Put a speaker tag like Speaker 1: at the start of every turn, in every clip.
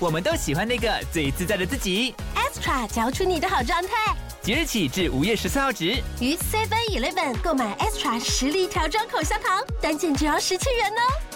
Speaker 1: 我们都喜欢那个最自在的自己。
Speaker 2: Extra 嚼出你的好状态。
Speaker 1: 即日起至五月十四号止，
Speaker 2: 于 Seven Eleven 购买 Extra 实力调装口香糖，单件只要十七元哦。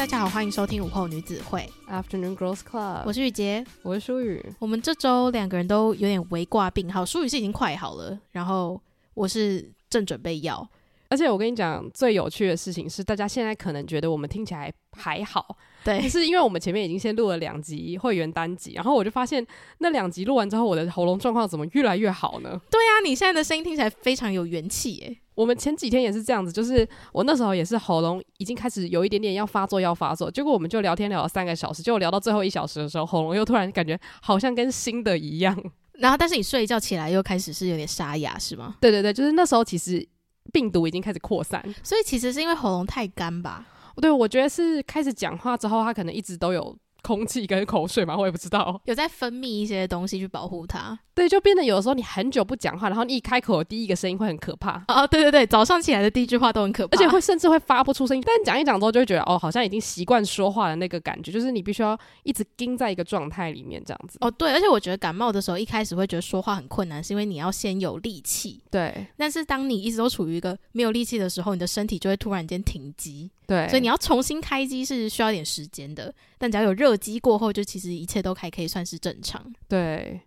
Speaker 3: 大家好，欢迎收听午后女子会
Speaker 4: Afternoon Girls Club。
Speaker 3: 我是雨洁，
Speaker 4: 我是舒雨。
Speaker 3: 我们这周两个人都有点围挂病，好，舒雨是已经快好了，然后我是正准备要。
Speaker 4: 而且我跟你讲，最有趣的事情是，大家现在可能觉得我们听起来还好，
Speaker 3: 对，
Speaker 4: 是因为我们前面已经先录了两集会员单集，然后我就发现那两集录完之后，我的喉咙状况怎么越来越好呢？
Speaker 3: 对啊，你现在的声音听起来非常有元气耶。
Speaker 4: 我们前几天也是这样子，就是我那时候也是喉咙已经开始有一点点要发作，要发作，结果我们就聊天聊了三个小时，结果聊到最后一小时的时候，喉咙又突然感觉好像跟新的一样。
Speaker 3: 然后，但是你睡一觉起来又开始是有点沙哑，是吗？
Speaker 4: 对对对，就是那时候其实。病毒已经开始扩散，
Speaker 3: 所以其实是因为喉咙太干吧？
Speaker 4: 对，我觉得是开始讲话之后，他可能一直都有。空气跟口水嘛，我也不知道，
Speaker 3: 有在分泌一些东西去保护它。
Speaker 4: 对，就变得有的时候你很久不讲话，然后你一开口第一个声音会很可怕。
Speaker 3: 哦，对对对，早上起来的第一句话都很可怕，
Speaker 4: 而且会甚至会发不出声音。但讲一讲之后，就会觉得哦，好像已经习惯说话的那个感觉，就是你必须要一直盯在一个状态里面这样子。
Speaker 3: 哦，对，而且我觉得感冒的时候一开始会觉得说话很困难，是因为你要先有力气。
Speaker 4: 对，
Speaker 3: 但是当你一直都处于一个没有力气的时候，你的身体就会突然间停机。
Speaker 4: 对，
Speaker 3: 所以你要重新开机是需要一点时间的，但只要有热机过后，就其实一切都还可以算是正常。
Speaker 4: 对，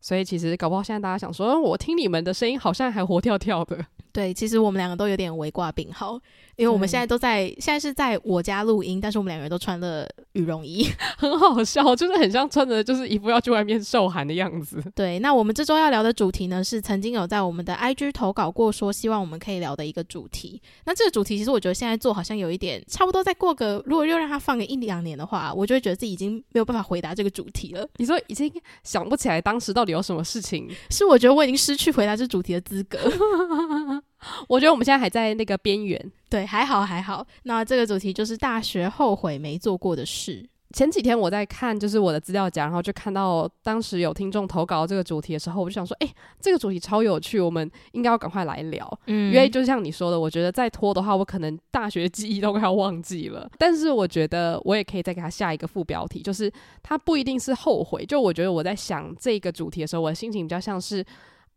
Speaker 4: 所以其实搞不好现在大家想说，我听你们的声音好像还活跳跳的。
Speaker 3: 对，其实我们两个都有点围挂病号。因为我们现在都在，现在是在我家录音，但是我们两个人都穿了羽绒衣，
Speaker 4: 很好笑，就是很像穿着就是一副要去外面受寒的样子。
Speaker 3: 对，那我们这周要聊的主题呢，是曾经有在我们的 IG 投稿过，说希望我们可以聊的一个主题。那这个主题其实我觉得现在做好像有一点，差不多再过个，如果又让它放个一两年的话，我就会觉得自己已经没有办法回答这个主题了。
Speaker 4: 你说已经想不起来当时到底有什么事情？
Speaker 3: 是我觉得我已经失去回答这主题的资格。
Speaker 4: 我觉得我们现在还在那个边缘，
Speaker 3: 对，还好还好。那这个主题就是大学后悔没做过的事。
Speaker 4: 前几天我在看就是我的资料夹，然后就看到当时有听众投稿这个主题的时候，我就想说，哎、欸，这个主题超有趣，我们应该要赶快来聊。嗯，因为就像你说的，我觉得再拖的话，我可能大学记忆都快要忘记了。但是我觉得我也可以再给他下一个副标题，就是他不一定是后悔。就我觉得我在想这个主题的时候，我的心情比较像是。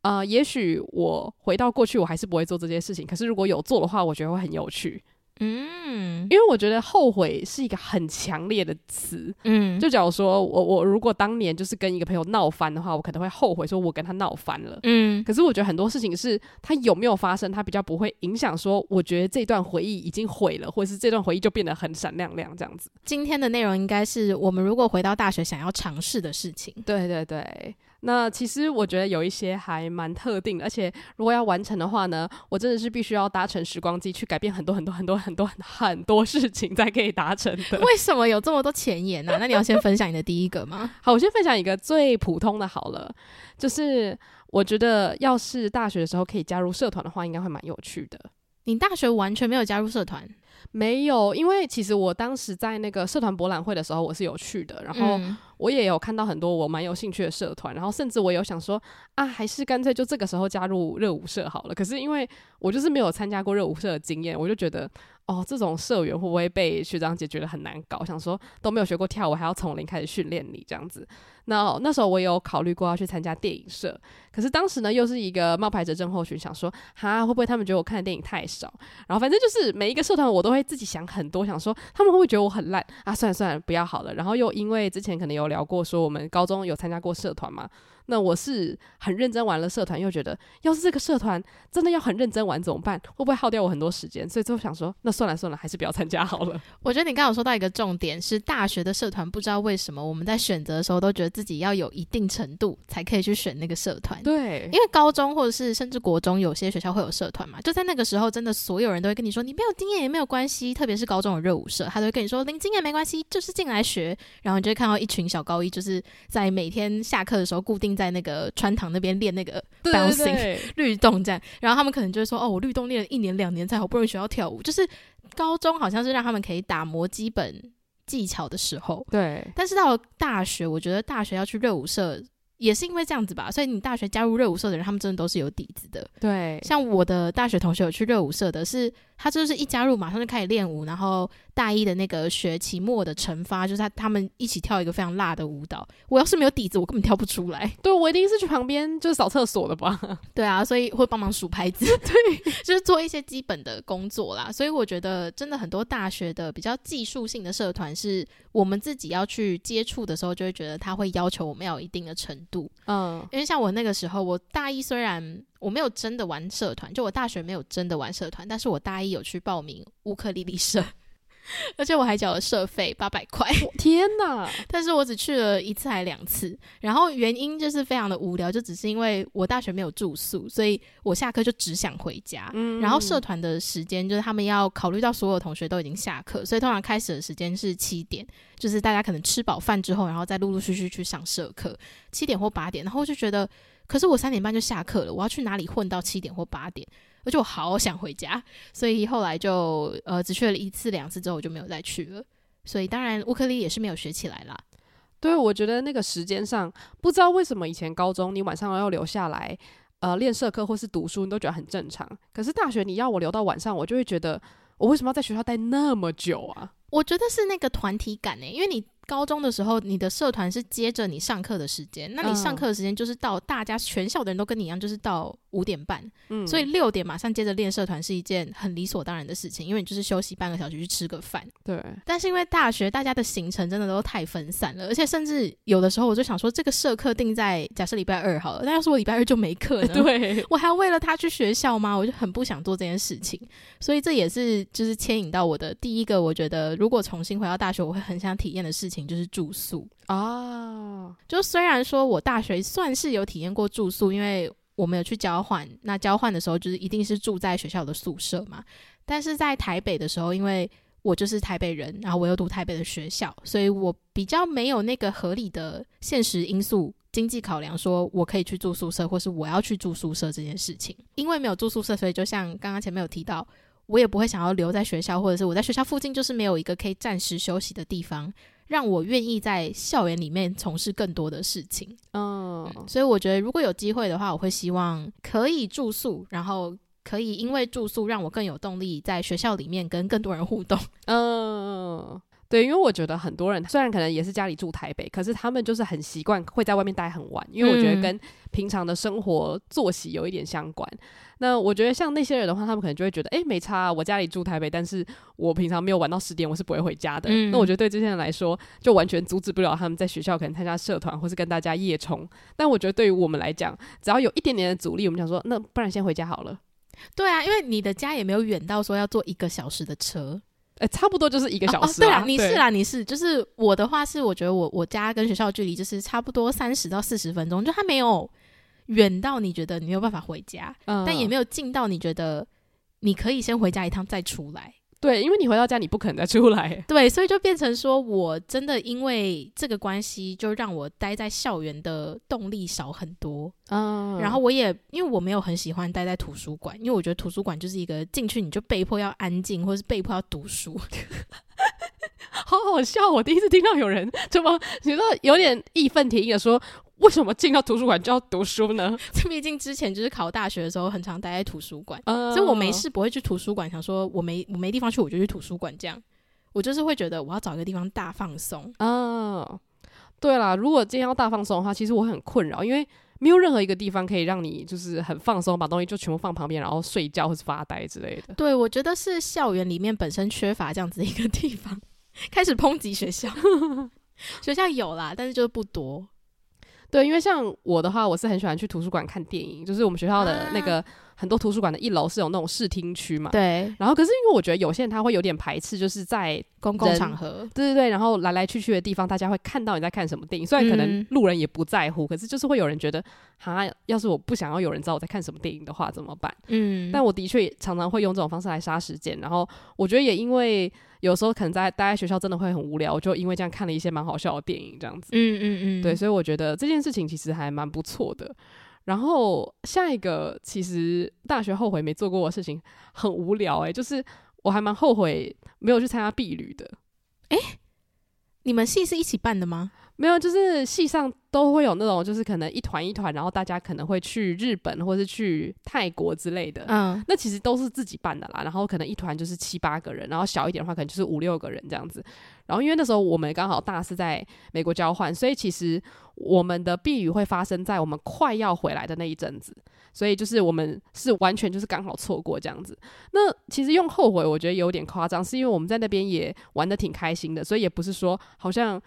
Speaker 4: 呃，也许我回到过去，我还是不会做这件事情。可是如果有做的话，我觉得会很有趣。嗯，因为我觉得后悔是一个很强烈的词。嗯，就假如说我我如果当年就是跟一个朋友闹翻的话，我可能会后悔说我跟他闹翻了。嗯，可是我觉得很多事情是它有没有发生，它比较不会影响说，我觉得这段回忆已经毁了，或者是这段回忆就变得很闪亮亮这样子。
Speaker 3: 今天的内容应该是我们如果回到大学想要尝试的事情。
Speaker 4: 对对对。那其实我觉得有一些还蛮特定的，而且如果要完成的话呢，我真的是必须要搭乘时光机去改变很多很多很多很多 很多事情才可以达成的。
Speaker 3: 为什么有这么多前言呢？那你要先分享你的第一个吗？
Speaker 4: 好，我先分享一个最普通的好了，就是我觉得要是大学的时候可以加入社团的话，应该会蛮有趣的。
Speaker 3: 你大学完全没有加入社团？
Speaker 4: 没有，因为其实我当时在那个社团博览会的时候，我是有去的，然后我也有看到很多我蛮有兴趣的社团，然后甚至我有想说啊，还是干脆就这个时候加入热舞社好了。可是因为我就是没有参加过热舞社的经验，我就觉得哦，这种社员会不会被学长姐觉得很难搞？想说都没有学过跳舞，还要从零开始训练你这样子。那那时候我也有考虑过要去参加电影社，可是当时呢又是一个冒牌者症候群，想说哈会不会他们觉得我看的电影太少？然后反正就是每一个社团我我都会自己想很多，想说他们会不会觉得我很烂啊？算了算了，不要好了。然后又因为之前可能有聊过，说我们高中有参加过社团嘛。那我是很认真玩了社团，又觉得要是这个社团真的要很认真玩怎么办？会不会耗掉我很多时间？所以最后想说，那算了算了，还是不要参加好了。
Speaker 3: 我觉得你刚刚有说到一个重点，是大学的社团，不知道为什么我们在选择的时候都觉得自己要有一定程度才可以去选那个社团。
Speaker 4: 对，
Speaker 3: 因为高中或者是甚至国中有些学校会有社团嘛，就在那个时候，真的所有人都会跟你说，你没有经验也没有关系，特别是高中的热舞社，他都会跟你说，零经验没关系，就是进来学。然后你就会看到一群小高一，就是在每天下课的时候固定在那个川堂那边练那个 bouncing 律动这样，然后他们可能就会说：“哦，我律动练了一年两年才好不容易学到跳舞。”就是高中好像是让他们可以打磨基本技巧的时候，
Speaker 4: 对。
Speaker 3: 但是到了大学，我觉得大学要去热舞社。也是因为这样子吧，所以你大学加入热舞社的人，他们真的都是有底子的。
Speaker 4: 对，
Speaker 3: 像我的大学同学有去热舞社的是，是他就是一加入马上就开始练舞，然后大一的那个学期末的惩罚就是他他们一起跳一个非常辣的舞蹈。我要是没有底子，我根本跳不出来。
Speaker 4: 对，我一定是去旁边就是扫厕所的吧。
Speaker 3: 对啊，所以会帮忙数拍子，对，就是做一些基本的工作啦。所以我觉得真的很多大学的比较技术性的社团，是我们自己要去接触的时候，就会觉得他会要求我们要有一定的程度。度，
Speaker 4: 嗯，
Speaker 3: 因为像我那个时候，我大一虽然我没有真的玩社团，就我大学没有真的玩社团，但是我大一有去报名乌克丽丽社。而且我还缴了社费八百块，
Speaker 4: 天哪！
Speaker 3: 但是我只去了一次还两次，然后原因就是非常的无聊，就只是因为我大学没有住宿，所以我下课就只想回家。嗯，然后社团的时间就是他们要考虑到所有同学都已经下课，所以通常开始的时间是七点，就是大家可能吃饱饭之后，然后再陆陆续续去上社课，七点或八点。然后我就觉得，可是我三点半就下课了，我要去哪里混到七点或八点？而且我好想回家，所以后来就呃只去了一次两次之后我就没有再去了。所以当然乌克丽也是没有学起来啦。
Speaker 4: 对，我觉得那个时间上不知道为什么以前高中你晚上要留下来呃练社课或是读书，你都觉得很正常。可是大学你要我留到晚上，我就会觉得我为什么要在学校待那么久啊？
Speaker 3: 我觉得是那个团体感呢、欸，因为你。高中的时候，你的社团是接着你上课的时间，那你上课的时间就是到大家全校的人都跟你一样，就是到五点半，嗯，所以六点马上接着练社团是一件很理所当然的事情，因为你就是休息半个小时去吃个饭，
Speaker 4: 对。
Speaker 3: 但是因为大学大家的行程真的都太分散了，而且甚至有的时候我就想说，这个社课定在假设礼拜二好了，那要是我礼拜二就没课呢？
Speaker 4: 对，
Speaker 3: 我还要为了他去学校吗？我就很不想做这件事情，所以这也是就是牵引到我的第一个，我觉得如果重新回到大学，我会很想体验的事情就是住宿。
Speaker 4: 哦，
Speaker 3: 就虽然说我大学算是有体验过住宿，因为我们有去交换，那交换的时候就是一定是住在学校的宿舍嘛。但是在台北的时候，因为我就是台北人，然后我又读台北的学校，所以我比较没有那个合理的现实因素、经济考量，说我可以去住宿舍，或是我要去住宿舍这件事情。因为没有住宿舍，所以就像刚刚前面有提到，我也不会想要留在学校，或者是我在学校附近就是没有一个可以暂时休息的地方。让我愿意在校园里面从事更多的事情。
Speaker 4: 嗯，
Speaker 3: 所以我觉得如果有机会的话，我会希望可以住宿，然后可以因为住宿让我更有动力在学校里面跟更多人互动。
Speaker 4: 嗯。对，因为我觉得很多人虽然可能也是家里住台北，可是他们就是很习惯会在外面待很晚，因为我觉得跟平常的生活作息有一点相关。嗯、那我觉得像那些人的话，他们可能就会觉得，诶，没差啊，我家里住台北，但是我平常没有玩到十点，我是不会回家的。嗯、那我觉得对这些人来说，就完全阻止不了他们在学校可能参加社团或是跟大家夜冲。但我觉得对于我们来讲，只要有一点点的阻力，我们想说，那不然先回家好了。
Speaker 3: 对啊，因为你的家也没有远到说要坐一个小时的车。
Speaker 4: 哎，差不多就是一个小时。
Speaker 3: 哦哦。对啊，你是啦，你是，就是我的话是，我觉得我我家跟学校距离就是差不多三十到四十分钟，就它没有远到你觉得你没有办法回家，嗯，但也没有近到你觉得你可以先回家一趟再出来。
Speaker 4: 对，因为你回到家，你不可能再出来。
Speaker 3: 对，所以就变成说，我真的因为这个关系，就让我待在校园的动力少很多。
Speaker 4: 嗯，
Speaker 3: 然后我也因为我没有很喜欢待在图书馆，因为我觉得图书馆就是一个进去你就被迫要安静，或是被迫要读书。
Speaker 4: 好好笑！我第一次听到有人这么觉得有点义愤填膺的说。为什么进到图书馆就要读书呢？
Speaker 3: 这 毕竟之前就是考大学的时候，很常待在图书馆，嗯、所以我没事不会去图书馆。想说我没我没地方去，我就去图书馆。这样，我就是会觉得我要找一个地方大放松。
Speaker 4: 嗯，对啦，如果今天要大放松的话，其实我很困扰，因为没有任何一个地方可以让你就是很放松，把东西就全部放旁边，然后睡觉或是发呆之类的。
Speaker 3: 对，我觉得是校园里面本身缺乏这样子的一个地方，开始抨击学校。学校有啦，但是就是不多。
Speaker 4: 对，因为像我的话，我是很喜欢去图书馆看电影，就是我们学校的那个。啊很多图书馆的一楼是有那种视听区嘛？
Speaker 3: 对。
Speaker 4: 然后，可是因为我觉得有些人他会有点排斥，就是在
Speaker 3: 公共场合，
Speaker 4: 对对对，然后来来去去的地方，大家会看到你在看什么电影。虽然可能路人也不在乎，嗯、可是就是会有人觉得，哈，要是我不想要有人知道我在看什么电影的话，怎么办？嗯。但我的确常常会用这种方式来杀时间。然后，我觉得也因为有时候可能在待在学校真的会很无聊，我就因为这样看了一些蛮好笑的电影，这样子。嗯嗯嗯。对，所以我觉得这件事情其实还蛮不错的。然后下一个，其实大学后悔没做过的事情很无聊诶、欸，就是我还蛮后悔没有去参加毕旅的。
Speaker 3: 诶，你们系是一起办的吗？
Speaker 4: 没有，就是系上都会有那种，就是可能一团一团，然后大家可能会去日本或是去泰国之类的。嗯，那其实都是自己办的啦。然后可能一团就是七八个人，然后小一点的话可能就是五六个人这样子。然后因为那时候我们刚好大四在美国交换，所以其实我们的避雨会发生在我们快要回来的那一阵子。所以就是我们是完全就是刚好错过这样子。那其实用后悔，我觉得有点夸张，是因为我们在那边也玩的挺开心的，所以也不是说好像。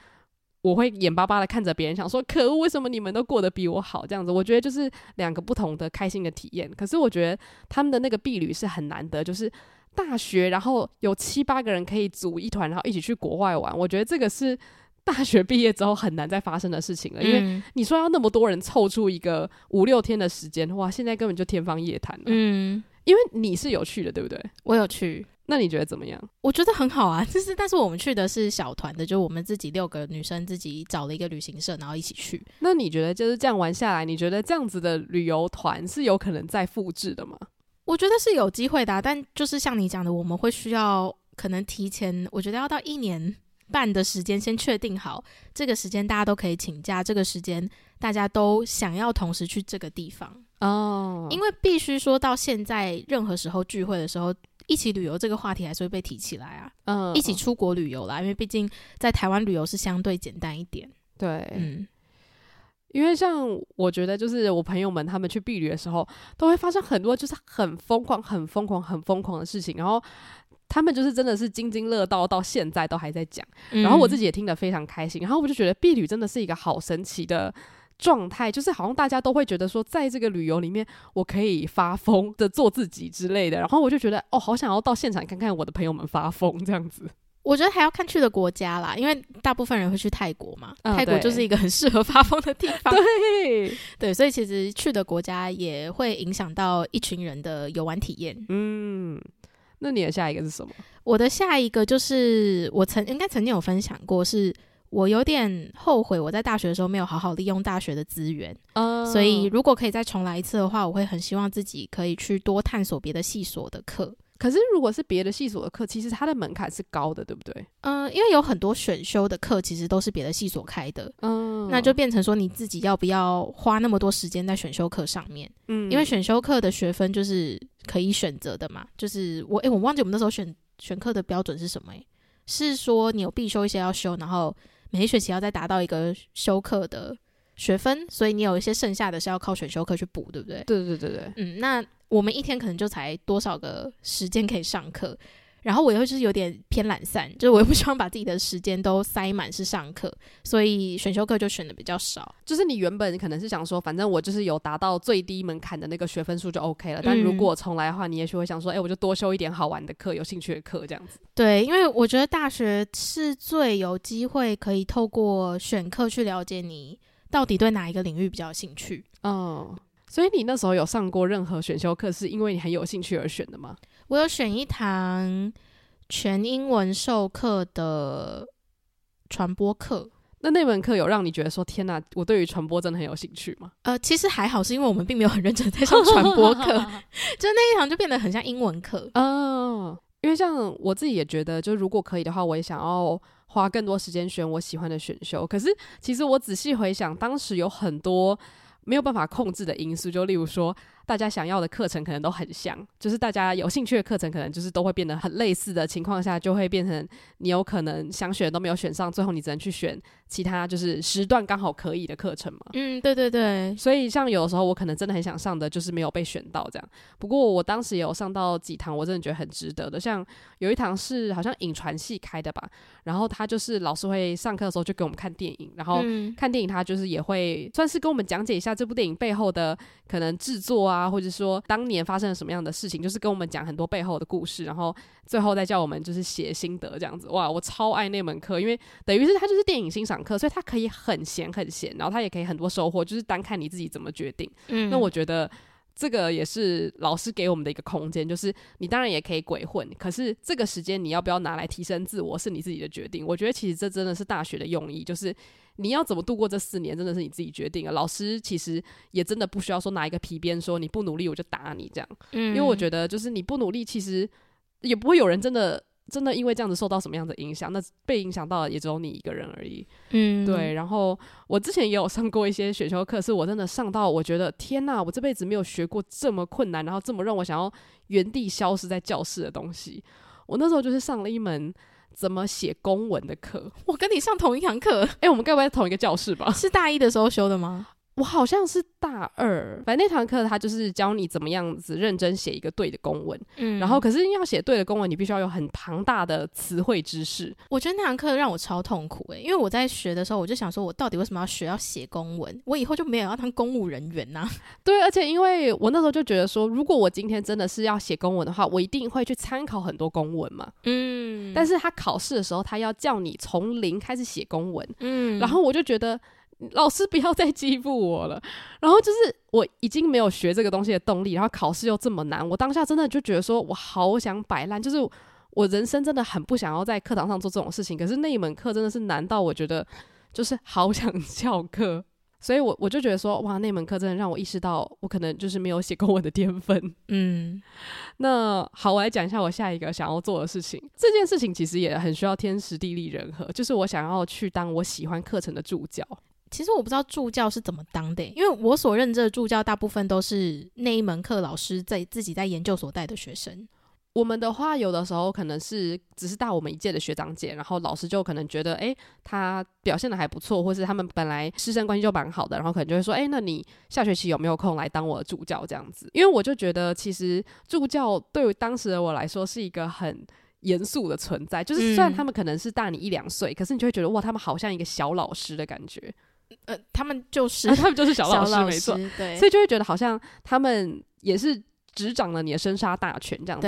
Speaker 4: 我会眼巴巴的看着别人，想说可恶，为什么你们都过得比我好？这样子，我觉得就是两个不同的开心的体验。可是我觉得他们的那个婢旅是很难得，就是大学，然后有七八个人可以组一团，然后一起去国外玩。我觉得这个是大学毕业之后很难再发生的事情了。因为你说要那么多人凑出一个五六天的时间，哇，现在根本就天方夜谭了。嗯，因为你是有去的，对不对？
Speaker 3: 我有去。
Speaker 4: 那你觉得怎么样？
Speaker 3: 我觉得很好啊，就是但是我们去的是小团的，就我们自己六个女生自己找了一个旅行社，然后一起去。
Speaker 4: 那你觉得就是这样玩下来，你觉得这样子的旅游团是有可能再复制的吗？
Speaker 3: 我觉得是有机会的啊，但就是像你讲的，我们会需要可能提前，我觉得要到一年半的时间先确定好这个时间大家都可以请假，这个时间大家都想要同时去这个地方哦，因为必须说到现在，任何时候聚会的时候。一起旅游这个话题还是会被提起来啊，嗯，一起出国旅游啦，因为毕竟在台湾旅游是相对简单一点，
Speaker 4: 对，嗯，因为像我觉得就是我朋友们他们去避旅的时候，都会发生很多就是很疯狂、很疯狂、很疯狂的事情，然后他们就是真的是津津乐道，到现在都还在讲，然后我自己也听得非常开心，然后我就觉得避旅真的是一个好神奇的。状态就是好像大家都会觉得说，在这个旅游里面，我可以发疯的做自己之类的。然后我就觉得，哦，好想要到现场看看我的朋友们发疯这样子。
Speaker 3: 我觉得还要看去的国家啦，因为大部分人会去泰国嘛，嗯、泰国就是一个很适合发疯的地方。
Speaker 4: 对
Speaker 3: 对，所以其实去的国家也会影响到一群人的游玩体验。
Speaker 4: 嗯，那你的下一个是什么？
Speaker 3: 我的下一个就是我曾应该曾经有分享过是。我有点后悔，我在大学的时候没有好好利用大学的资源。嗯，所以如果可以再重来一次的话，我会很希望自己可以去多探索别的系所的课。
Speaker 4: 可是如果是别的系所的课，其实它的门槛是高的，对不对？
Speaker 3: 嗯，因为有很多选修的课其实都是别的系所开的。嗯，那就变成说你自己要不要花那么多时间在选修课上面？嗯，因为选修课的学分就是可以选择的嘛。就是我诶、欸，我忘记我们那时候选选课的标准是什么？诶，是说你有必修一些要修，然后。每一学期要再达到一个修课的学分，所以你有一些剩下的是要靠选修课去补，对不对？
Speaker 4: 对对对对，
Speaker 3: 嗯，那我们一天可能就才多少个时间可以上课。然后我又就是有点偏懒散，就是我又不希望把自己的时间都塞满是上课，所以选修课就选的比较少。
Speaker 4: 就是你原本可能是想说，反正我就是有达到最低门槛的那个学分数就 OK 了。但如果重来的话，你也许会想说，哎、欸，我就多修一点好玩的课、有兴趣的课这样子。
Speaker 3: 对，因为我觉得大学是最有机会可以透过选课去了解你到底对哪一个领域比较有兴趣。
Speaker 4: 嗯，所以你那时候有上过任何选修课，是因为你很有兴趣而选的吗？
Speaker 3: 我有选一堂全英文授课的传播课，
Speaker 4: 那那门课有让你觉得说天哪，我对于传播真的很有兴趣吗？
Speaker 3: 呃，其实还好，是因为我们并没有很认真在上传播课，就那一堂就变得很像英文课。
Speaker 4: 嗯，因为像我自己也觉得，就如果可以的话，我也想要花更多时间选我喜欢的选修。可是其实我仔细回想，当时有很多。没有办法控制的因素，就例如说。大家想要的课程可能都很像，就是大家有兴趣的课程可能就是都会变得很类似的情况下，就会变成你有可能想选都没有选上，最后你只能去选其他就是时段刚好可以的课程嘛。
Speaker 3: 嗯，对对对。
Speaker 4: 所以像有的时候我可能真的很想上的，就是没有被选到这样。不过我当时也有上到几堂，我真的觉得很值得的。像有一堂是好像影传系开的吧，然后他就是老师会上课的时候就给我们看电影，然后看电影他就是也会算是跟我们讲解一下这部电影背后的可能制作啊。啊，或者说当年发生了什么样的事情，就是跟我们讲很多背后的故事，然后最后再叫我们就是写心得这样子。哇，我超爱那门课，因为等于是它就是电影欣赏课，所以它可以很闲很闲，然后它也可以很多收获，就是单看你自己怎么决定。嗯，那我觉得这个也是老师给我们的一个空间，就是你当然也可以鬼混，可是这个时间你要不要拿来提升自我，是你自己的决定。我觉得其实这真的是大学的用意，就是。你要怎么度过这四年，真的是你自己决定啊。老师其实也真的不需要说拿一个皮鞭说你不努力我就打你这样，嗯，因为我觉得就是你不努力，其实也不会有人真的真的因为这样子受到什么样的影响。那被影响到的也只有你一个人而已，嗯，对。然后我之前也有上过一些选修课，是我真的上到我觉得天哪，我这辈子没有学过这么困难，然后这么让我想要原地消失在教室的东西。我那时候就是上了一门。怎么写公文的课？
Speaker 3: 我跟你上同一堂课，
Speaker 4: 哎、欸，我们该不会在同一个教室吧？
Speaker 3: 是大一的时候修的吗？
Speaker 4: 我好像是大二，反正那堂课他就是教你怎么样子认真写一个对的公文。嗯，然后可是要写对的公文，你必须要有很庞大的词汇知识。
Speaker 3: 我觉得那堂课让我超痛苦诶、欸，因为我在学的时候，我就想说，我到底为什么要学要写公文？我以后就没有要当公务人员呐、啊。
Speaker 4: 对，而且因为我那时候就觉得说，如果我今天真的是要写公文的话，我一定会去参考很多公文嘛。嗯，但是他考试的时候，他要叫你从零开始写公文。嗯，然后我就觉得。老师不要再欺负我了，然后就是我已经没有学这个东西的动力，然后考试又这么难，我当下真的就觉得说我好想摆烂，就是我人生真的很不想要在课堂上做这种事情，可是那一门课真的是难到我觉得就是好想翘课，所以我我就觉得说哇，那门课真的让我意识到我可能就是没有写过我的天分。嗯，那好，我来讲一下我下一个想要做的事情。这件事情其实也很需要天时地利人和，就是我想要去当我喜欢课程的助教。
Speaker 3: 其实我不知道助教是怎么当的，因为我所认知的助教大部分都是那一门课老师在自己在研究所带的学生。
Speaker 4: 我们的话，有的时候可能是只是大我们一届的学长姐，然后老师就可能觉得，诶，他表现的还不错，或是他们本来师生关系就蛮好的，然后可能就会说，诶，那你下学期有没有空来当我的助教这样子？因为我就觉得，其实助教对于当时的我来说是一个很严肃的存在，就是虽然他们可能是大你一两岁，可是你就会觉得，哇，他们好像一个小老师的感觉。
Speaker 3: 呃，他们就是，
Speaker 4: 啊、他们就是小老师，
Speaker 3: 小老师
Speaker 4: 没错，
Speaker 3: 对，
Speaker 4: 所以就会觉得好像他们也是。执掌了你的生杀大权这样子，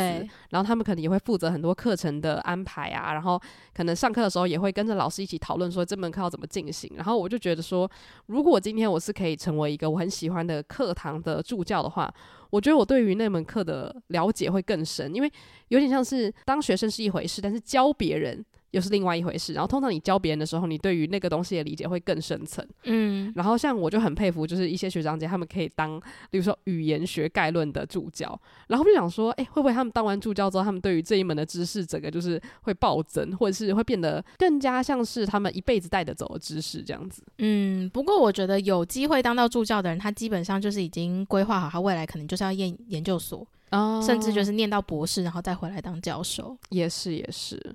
Speaker 4: 然后他们可能也会负责很多课程的安排啊，然后可能上课的时候也会跟着老师一起讨论说这门课要怎么进行。然后我就觉得说，如果今天我是可以成为一个我很喜欢的课堂的助教的话，我觉得我对于那门课的了解会更深，因为有点像是当学生是一回事，但是教别人。又是另外一回事。然后通常你教别人的时候，你对于那个东西的理解会更深层。嗯。然后像我就很佩服，就是一些学长姐他们可以当，比如说语言学概论的助教。然后就想说，哎，会不会他们当完助教之后，他们对于这一门的知识，整个就是会暴增，或者是会变得更加像是他们一辈子带得走的知识这样子。
Speaker 3: 嗯。不过我觉得有机会当到助教的人，他基本上就是已经规划好他未来可能就是要念研究所，哦，甚至就是念到博士，然后再回来当教授。
Speaker 4: 也是，也是。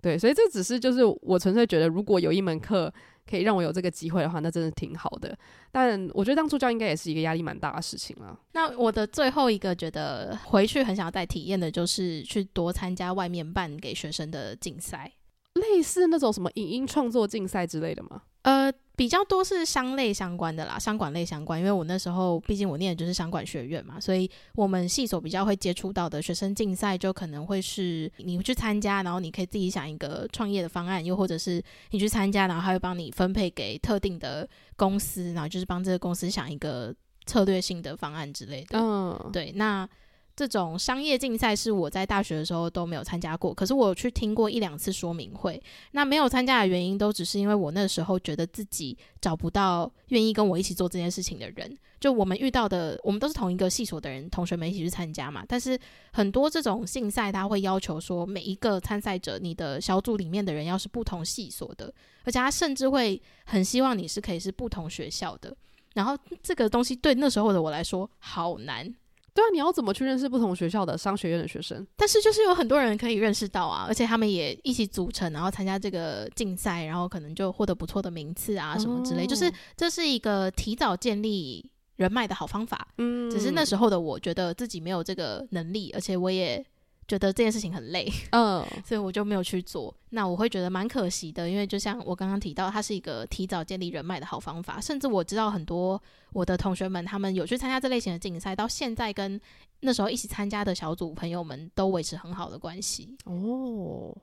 Speaker 4: 对，所以这只是就是我纯粹觉得，如果有一门课可以让我有这个机会的话，那真的挺好的。但我觉得当助教应该也是一个压力蛮大的事情了。
Speaker 3: 那我的最后一个觉得回去很想要再体验的，就是去多参加外面办给学生的竞赛，
Speaker 4: 类似那种什么影音创作竞赛之类的吗？
Speaker 3: 呃。比较多是商类相关的啦，商管类相关，因为我那时候毕竟我念的就是商管学院嘛，所以我们系所比较会接触到的学生竞赛，就可能会是你去参加，然后你可以自己想一个创业的方案，又或者是你去参加，然后他会帮你分配给特定的公司，然后就是帮这个公司想一个策略性的方案之类的。嗯，对，那。这种商业竞赛是我在大学的时候都没有参加过，可是我有去听过一两次说明会。那没有参加的原因都只是因为我那时候觉得自己找不到愿意跟我一起做这件事情的人。就我们遇到的，我们都是同一个系所的人，同学们一起去参加嘛。但是很多这种竞赛，他会要求说每一个参赛者，你的小组里面的人要是不同系所的，而且他甚至会很希望你是可以是不同学校的。然后这个东西对那时候的我来说好难。
Speaker 4: 对啊，你要怎么去认识不同学校的商学院的学生？
Speaker 3: 但是就是有很多人可以认识到啊，而且他们也一起组成，然后参加这个竞赛，然后可能就获得不错的名次啊什么之类。哦、就是这是一个提早建立人脉的好方法。嗯，只是那时候的我觉得自己没有这个能力，而且我也。觉得这件事情很累，嗯，所以我就没有去做。那我会觉得蛮可惜的，因为就像我刚刚提到，它是一个提早建立人脉的好方法。甚至我知道很多我的同学们，他们有去参加这类型的竞赛，到现在跟那时候一起参加的小组朋友们都维持很好的关系。哦，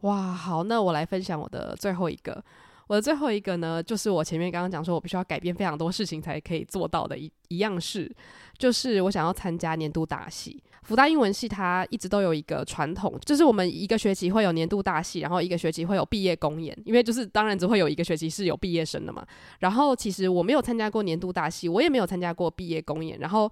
Speaker 4: 哇，好，那我来分享我的最后一个。我的最后一个呢，就是我前面刚刚讲说，我必须要改变非常多事情才可以做到的一一样事，就是我想要参加年度大戏。福大英文系它一直都有一个传统，就是我们一个学期会有年度大戏，然后一个学期会有毕业公演，因为就是当然只会有一个学期是有毕业生的嘛。然后其实我没有参加过年度大戏，我也没有参加过毕业公演，然后。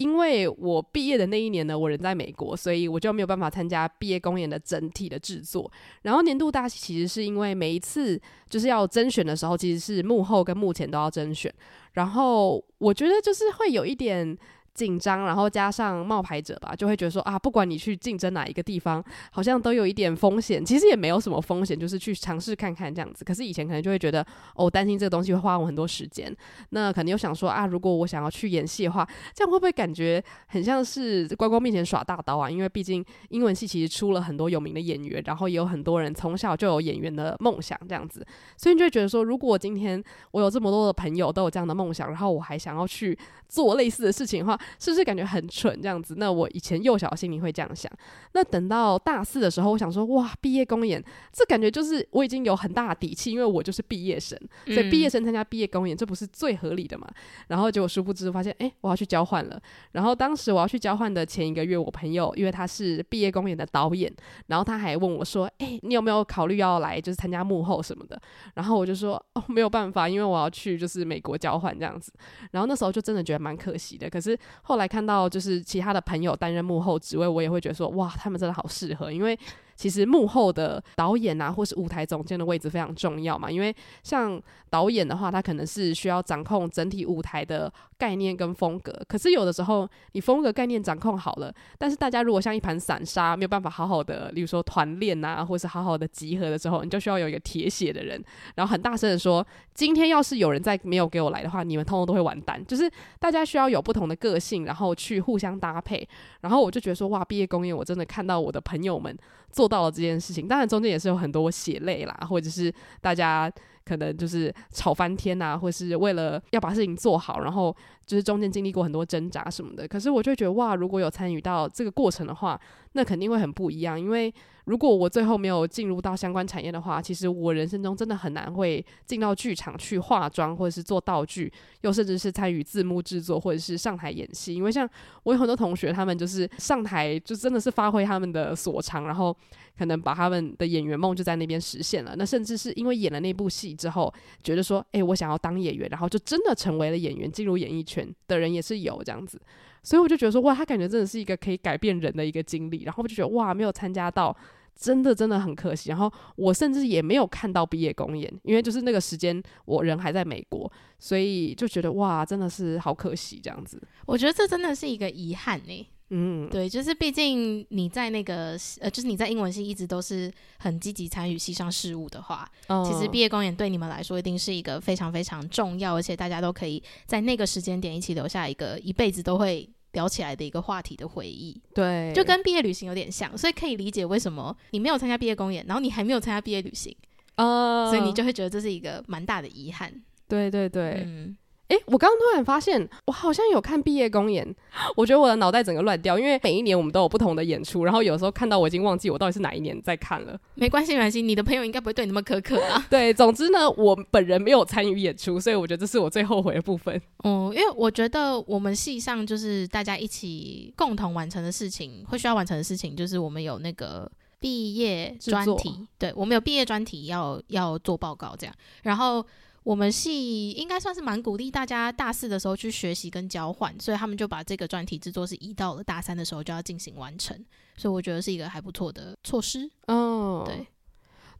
Speaker 4: 因为我毕业的那一年呢，我人在美国，所以我就没有办法参加毕业公演的整体的制作。然后年度大戏其实是因为每一次就是要甄选的时候，其实是幕后跟幕前都要甄选。然后我觉得就是会有一点。紧张，然后加上冒牌者吧，就会觉得说啊，不管你去竞争哪一个地方，好像都有一点风险。其实也没有什么风险，就是去尝试看看这样子。可是以前可能就会觉得，哦，担心这个东西会花我很多时间。那可能又想说啊，如果我想要去演戏的话，这样会不会感觉很像是观众面前耍大刀啊？因为毕竟英文系其实出了很多有名的演员，然后也有很多人从小就有演员的梦想这样子。所以你就会觉得说，如果今天我有这么多的朋友都有这样的梦想，然后我还想要去做类似的事情的话，是不是感觉很蠢这样子？那我以前幼小心灵会这样想。那等到大四的时候，我想说，哇，毕业公演，这感觉就是我已经有很大的底气，因为我就是毕业生，所以毕业生参加毕业公演，这不是最合理的嘛？然后结果殊不知发现，哎，我要去交换了。然后当时我要去交换的前一个月，我朋友因为他是毕业公演的导演，然后他还问我说，哎，你有没有考虑要来就是参加幕后什么的？然后我就说，哦，没有办法，因为我要去就是美国交换这样子。然后那时候就真的觉得蛮可惜的。可是后来看。到就是其他的朋友担任幕后职位，我也会觉得说，哇，他们真的好适合，因为。其实幕后的导演啊，或是舞台总监的位置非常重要嘛。因为像导演的话，他可能是需要掌控整体舞台的概念跟风格。可是有的时候，你风格概念掌控好了，但是大家如果像一盘散沙，没有办法好好的，例如说团练啊，或是好好的集合的时候，你就需要有一个铁血的人，然后很大声的说：“今天要是有人再没有给我来的话，你们通通都会完蛋。”就是大家需要有不同的个性，然后去互相搭配。然后我就觉得说，哇，毕业公演我真的看到我的朋友们。做到了这件事情，当然中间也是有很多血泪啦，或者是大家可能就是吵翻天呐，或是为了要把事情做好，然后就是中间经历过很多挣扎什么的。可是我就觉得哇，如果有参与到这个过程的话，那肯定会很不一样，因为。如果我最后没有进入到相关产业的话，其实我人生中真的很难会进到剧场去化妆，或者是做道具，又甚至是参与字幕制作，或者是上台演戏。因为像我有很多同学，他们就是上台就真的是发挥他们的所长，然后可能把他们的演员梦就在那边实现了。那甚至是因为演了那部戏之后，觉得说，诶，我想要当演员，然后就真的成为了演员，进入演艺圈的人也是有这样子。所以我就觉得说，哇，他感觉真的是一个可以改变人的一个经历。然后我就觉得，哇，没有参加到。真的真的很可惜，然后我甚至也没有看到毕业公演，因为就是那个时间我人还在美国，所以就觉得哇，真的是好可惜这样子。
Speaker 3: 我觉得这真的是一个遗憾呢。嗯，对，就是毕竟你在那个呃，就是你在英文系一直都是很积极参与系上事务的话，哦，其实毕业公演对你们来说一定是一个非常非常重要，而且大家都可以在那个时间点一起留下一个一辈子都会。聊起来的一个话题的回忆，
Speaker 4: 对，
Speaker 3: 就跟毕业旅行有点像，所以可以理解为什么你没有参加毕业公演，然后你还没有参加毕业旅行，哦，所以你就会觉得这是一个蛮大的遗憾。
Speaker 4: 对对对，嗯。诶，我刚刚突然发现，我好像有看毕业公演。我觉得我的脑袋整个乱掉，因为每一年我们都有不同的演出，然后有时候看到我已经忘记我到底是哪一年在看了。
Speaker 3: 没关系，没关系，你的朋友应该不会对你那么苛刻啊。
Speaker 4: 对，总之呢，我本人没有参与演出，所以我觉得这是我最后悔的部分。
Speaker 3: 哦、嗯，因为我觉得我们系上就是大家一起共同完成的事情，会需要完成的事情，就是我们有那个毕业专题，对，我们有毕业专题要要做报告这样，然后。我们系应该算是蛮鼓励大家大四的时候去学习跟交换，所以他们就把这个专题制作是移到了大三的时候就要进行完成，所以我觉得是一个还不错的措施。
Speaker 4: 哦，
Speaker 3: 对，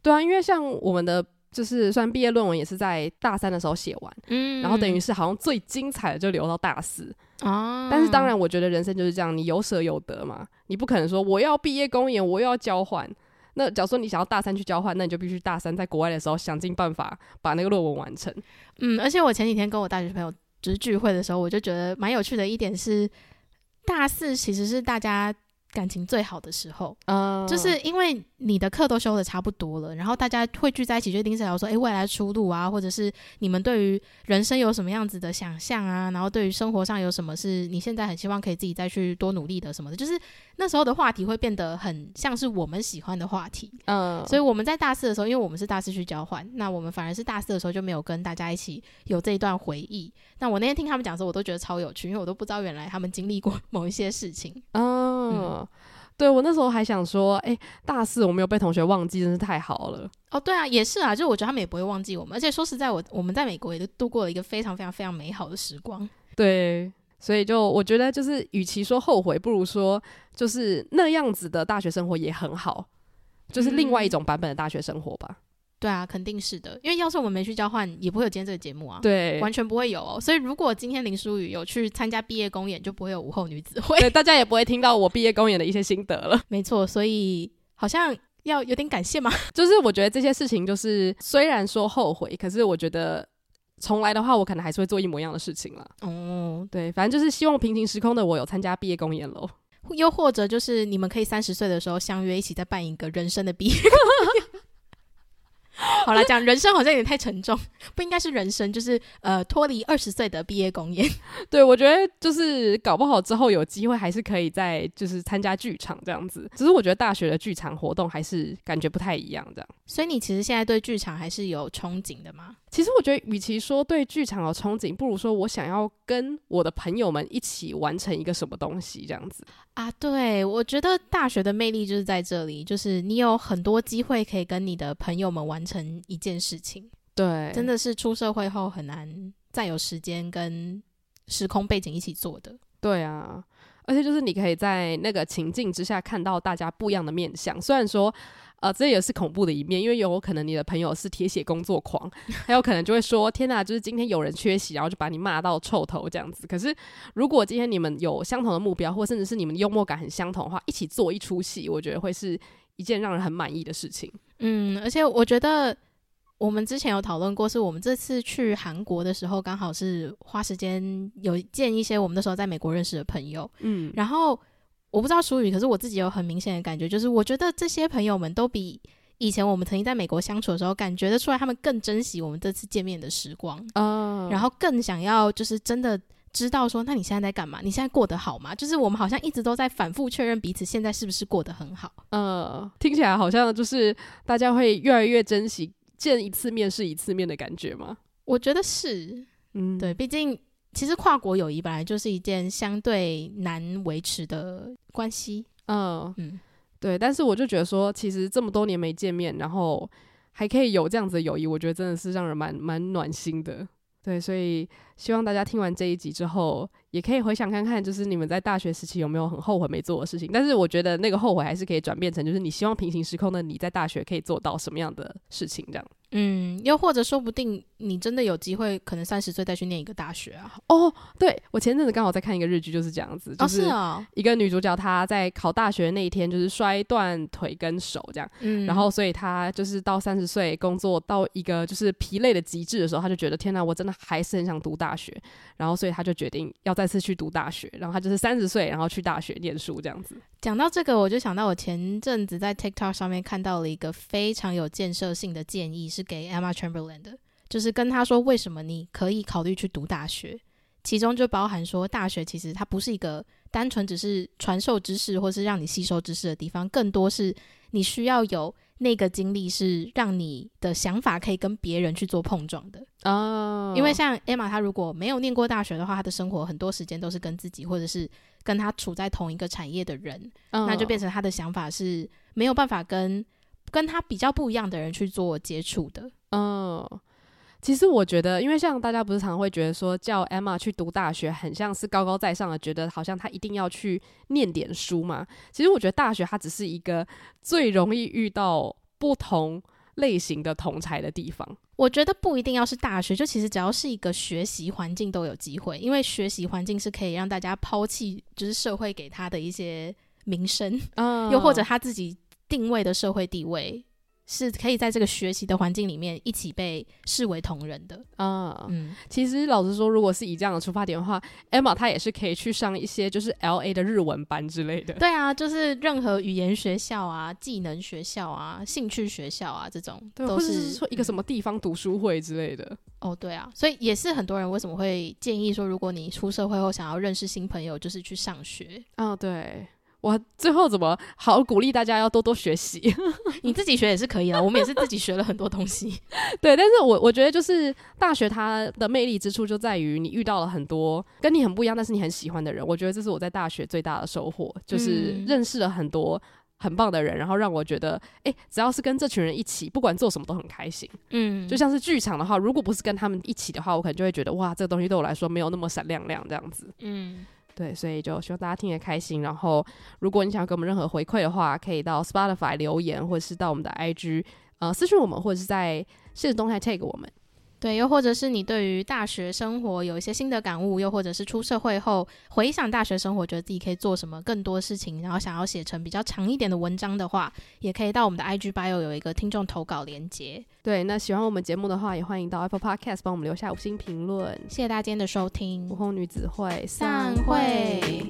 Speaker 4: 对啊，因为像我们的就是算毕业论文也是在大三的时候写完，嗯，然后等于是好像最精彩的就留到大四啊。但是当然，我觉得人生就是这样，你有舍有得嘛，你不可能说我要毕业公演，我又要交换。那假如说你想要大三去交换，那你就必须大三在国外的时候想尽办法把那个论文完成。
Speaker 3: 嗯，而且我前几天跟我大学朋友就是聚会的时候，我就觉得蛮有趣的一点是，大四其实是大家。感情最好的时候，嗯，就是因为你的课都修的差不多了，然后大家会聚在一起，就一定是聊说，哎，未来出路啊，或者是你们对于人生有什么样子的想象啊，然后对于生活上有什么是你现在很希望可以自己再去多努力的什么的，就是那时候的话题会变得很像是我们喜欢的话题，嗯，所以我们在大四的时候，因为我们是大四去交换，那我们反而是大四的时候就没有跟大家一起有这一段回忆。那我那天听他们讲的时候，我都觉得超有趣，因为我都不知道原来他们经历过某一些事情，嗯。嗯
Speaker 4: 对，我那时候还想说，哎，大四我没有被同学忘记，真是太好了。
Speaker 3: 哦，对啊，也是啊，就我觉得他们也不会忘记我们，而且说实在我，我我们在美国也都度过了一个非常非常非常美好的时光。
Speaker 4: 对，所以就我觉得，就是与其说后悔，不如说就是那样子的大学生活也很好，就是另外一种版本的大学生活吧。嗯
Speaker 3: 对啊，肯定是的，因为要是我们没去交换，也不会有今天这个节目啊。
Speaker 4: 对，
Speaker 3: 完全不会有哦。所以如果今天林书宇有去参加毕业公演，就不会有午后女子会。
Speaker 4: 对，大家也不会听到我毕业公演的一些心得了。
Speaker 3: 没错，所以好像要有点感谢嘛。
Speaker 4: 就是我觉得这些事情，就是虽然说后悔，可是我觉得重来的话，我可能还是会做一模一样的事情了。哦，对，反正就是希望平行时空的我有参加毕业公演喽。
Speaker 3: 又或者就是你们可以三十岁的时候相约一起再办一个人生的毕业。好了，讲人生好像有点太沉重，不应该是人生，就是呃脱离二十岁的毕业公演。
Speaker 4: 对，我觉得就是搞不好之后有机会还是可以再就是参加剧场这样子。只是我觉得大学的剧场活动还是感觉不太一样这样。
Speaker 3: 所以你其实现在对剧场还是有憧憬的吗？
Speaker 4: 其实我觉得，与其说对剧场有憧憬，不如说我想要跟我的朋友们一起完成一个什么东西，这样子
Speaker 3: 啊。对，我觉得大学的魅力就是在这里，就是你有很多机会可以跟你的朋友们完成一件事情。
Speaker 4: 对，
Speaker 3: 真的是出社会后很难再有时间跟时空背景一起做的。
Speaker 4: 对啊，而且就是你可以在那个情境之下看到大家不一样的面相，虽然说。呃，这也是恐怖的一面，因为有可能你的朋友是铁血工作狂，还有可能就会说：“天哪，就是今天有人缺席，然后就把你骂到臭头这样子。”可是，如果今天你们有相同的目标，或甚至是你们幽默感很相同的话，一起做一出戏，我觉得会是一件让人很满意的事情。
Speaker 3: 嗯，而且我觉得我们之前有讨论过，是我们这次去韩国的时候，刚好是花时间有见一些我们那时候在美国认识的朋友。嗯，然后。我不知道淑宇，可是我自己有很明显的感觉，就是我觉得这些朋友们都比以前我们曾经在美国相处的时候，感觉得出来他们更珍惜我们这次见面的时光，嗯，oh. 然后更想要就是真的知道说，那你现在在干嘛？你现在过得好吗？就是我们好像一直都在反复确认彼此现在是不是过得很好。嗯，
Speaker 4: 听起来好像就是大家会越来越珍惜见一次面是一次面的感觉吗？
Speaker 3: 我觉得是，嗯，对，毕竟。其实跨国友谊本来就是一件相对难维持的关系，嗯嗯，
Speaker 4: 对。但是我就觉得说，其实这么多年没见面，然后还可以有这样子的友谊，我觉得真的是让人蛮蛮暖心的。对，所以希望大家听完这一集之后，也可以回想看看，就是你们在大学时期有没有很后悔没做的事情。但是我觉得那个后悔还是可以转变成，就是你希望平行时空的你在大学可以做到什么样的事情，这样。
Speaker 3: 嗯，又或者说不定你真的有机会，可能三十岁再去念一个大学啊。
Speaker 4: 哦，对，我前阵子刚好在看一个日剧，就是这样子，就是一个女主角她在考大学那一天就是摔断腿跟手这样，嗯，然后所以她就是到三十岁工作到一个就是疲累的极致的时候，她就觉得天哪，我真的还是很想读大大学，然后所以他就决定要再次去读大学，然后他就是三十岁然后去大学念书这样子。
Speaker 3: 讲到这个，我就想到我前阵子在 TikTok 上面看到了一个非常有建设性的建议。是给 Emma Chamberlain 的，就是跟他说为什么你可以考虑去读大学，其中就包含说大学其实它不是一个单纯只是传授知识或是让你吸收知识的地方，更多是你需要有那个经历，是让你的想法可以跟别人去做碰撞的哦。因为像 Emma 她如果没有念过大学的话，她的生活很多时间都是跟自己或者是跟她处在同一个产业的人，那就变成她的想法是没有办法跟。跟他比较不一样的人去做接触的，
Speaker 4: 嗯，其实我觉得，因为像大家不是常常会觉得说叫 Emma 去读大学，很像是高高在上的，觉得好像他一定要去念点书嘛。其实我觉得大学它只是一个最容易遇到不同类型的同才的地方。
Speaker 3: 我觉得不一定要是大学，就其实只要是一个学习环境都有机会，因为学习环境是可以让大家抛弃就是社会给他的一些名声，嗯，又或者他自己定位的社会地位。是可以在这个学习的环境里面一起被视为同仁的
Speaker 4: 啊。嗯，其实老实说，如果是以这样的出发点的话，Emma 她也是可以去上一些就是 LA 的日文班之类的。
Speaker 3: 对啊，就是任何语言学校啊、技能学校啊、兴趣学校啊这种，
Speaker 4: 对
Speaker 3: 都是，
Speaker 4: 是说一个什么地方读书会之类的。嗯。
Speaker 3: 哦，对啊，所以也是很多人为什么会建议说，如果你出社会后想要认识新朋友，就是去上学。
Speaker 4: 哦，对。我最后怎么好鼓励大家要多多学习？
Speaker 3: 你自己学也是可以的，我们也是自己学了很多东西。
Speaker 4: 对，但是我我觉得就是大学它的魅力之处就在于你遇到了很多跟你很不一样，但是你很喜欢的人。我觉得这是我在大学最大的收获，就是认识了很多很棒的人，然后让我觉得，哎、欸，只要是跟这群人一起，不管做什么都很开心。嗯，就像是剧场的话，如果不是跟他们一起的话，我可能就会觉得，哇，这个东西对我来说没有那么闪亮亮这样子。嗯。对，所以就希望大家听得开心。然后，如果你想要给我们任何回馈的话，可以到 Spotify 留言，或者是到我们的 IG 呃私信我们，或者是在限时动态 tag 我们。
Speaker 3: 对，又或者是你对于大学生活有一些新的感悟，又或者是出社会后回想大学生活，觉得自己可以做什么更多事情，然后想要写成比较长一点的文章的话，也可以到我们的 IG bio 有一个听众投稿连接。
Speaker 4: 对，那喜欢我们节目的话，也欢迎到 Apple Podcast 帮我们留下五星评论。
Speaker 3: 谢谢大家今天的收听，
Speaker 4: 午后女子会
Speaker 3: 散会。